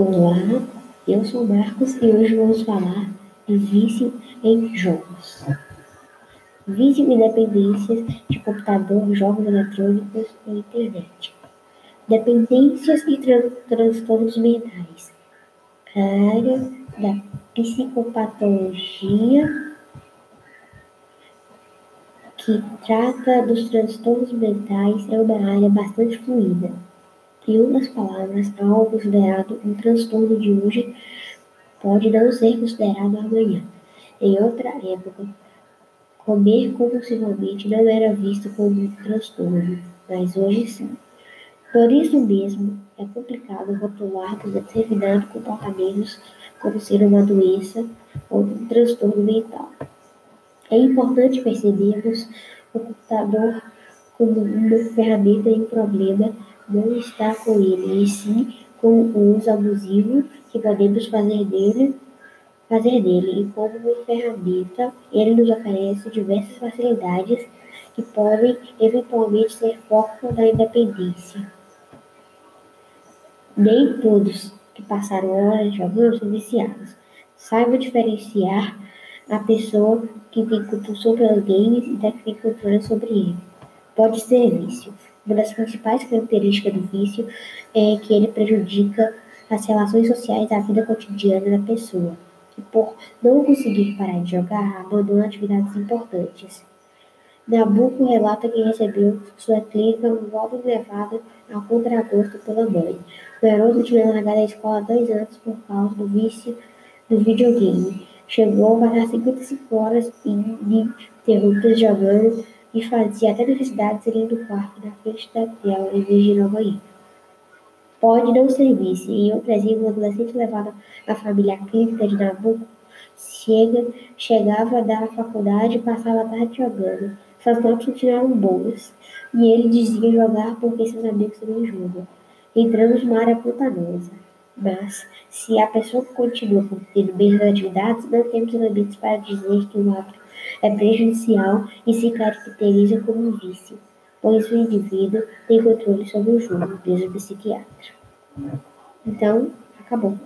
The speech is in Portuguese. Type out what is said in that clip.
Olá, eu sou Marcos e hoje vamos falar de vício em jogos. Vício e dependências de computador, jogos eletrônicos e internet. Dependências e tran transtornos mentais. A área da psicopatologia que trata dos transtornos mentais é uma área bastante fluida. Em outras palavras, algo considerado um transtorno de hoje pode não ser considerado amanhã. Em outra época, comer compulsivamente não era visto como um transtorno, mas hoje sim. Por isso mesmo, é complicado rotular determinados comportamentos como ser uma doença ou um transtorno mental. É importante percebermos o computador como uma ferramenta e um problema não está com ele, e sim com o uso abusivo que podemos fazer dele, fazer dele. E como ferramenta, ele nos oferece diversas facilidades que podem eventualmente ser foco da independência. Nem todos que passaram horas jogando são viciados. Saiba diferenciar a pessoa que tem compulsão pelos games e da que tem controle sobre ele. Pode ser vício. Uma das principais características do vício é que ele prejudica as relações sociais da vida cotidiana da pessoa, que por não conseguir parar de jogar, abandona atividades importantes. Nabucco relata que recebeu sua clínica um jovem levado ao contragosto pela mãe. O garoto tinha largado a escola dois anos por causa do vício do videogame. Chegou a passar 55 horas ininterruptas jogando e fazia até necessidade sair do quarto na frente da tela em vez de ir ao. Pode não ser vice. Em outro exemplo, o adolescente levado à família clínica de Nabucco chega, chegava da faculdade e passava a tarde jogando. Suas notas continuavam boas. E ele dizia jogar porque seus amigos também jogam. Entramos numa área pantanosa. Mas, se a pessoa continua tendo mesmas atividades, não temos elementos para dizer que o ato é prejudicial e se caracteriza como um vício, pois o indivíduo tem controle sobre o jogo, diz o psiquiatra. Então, acabou.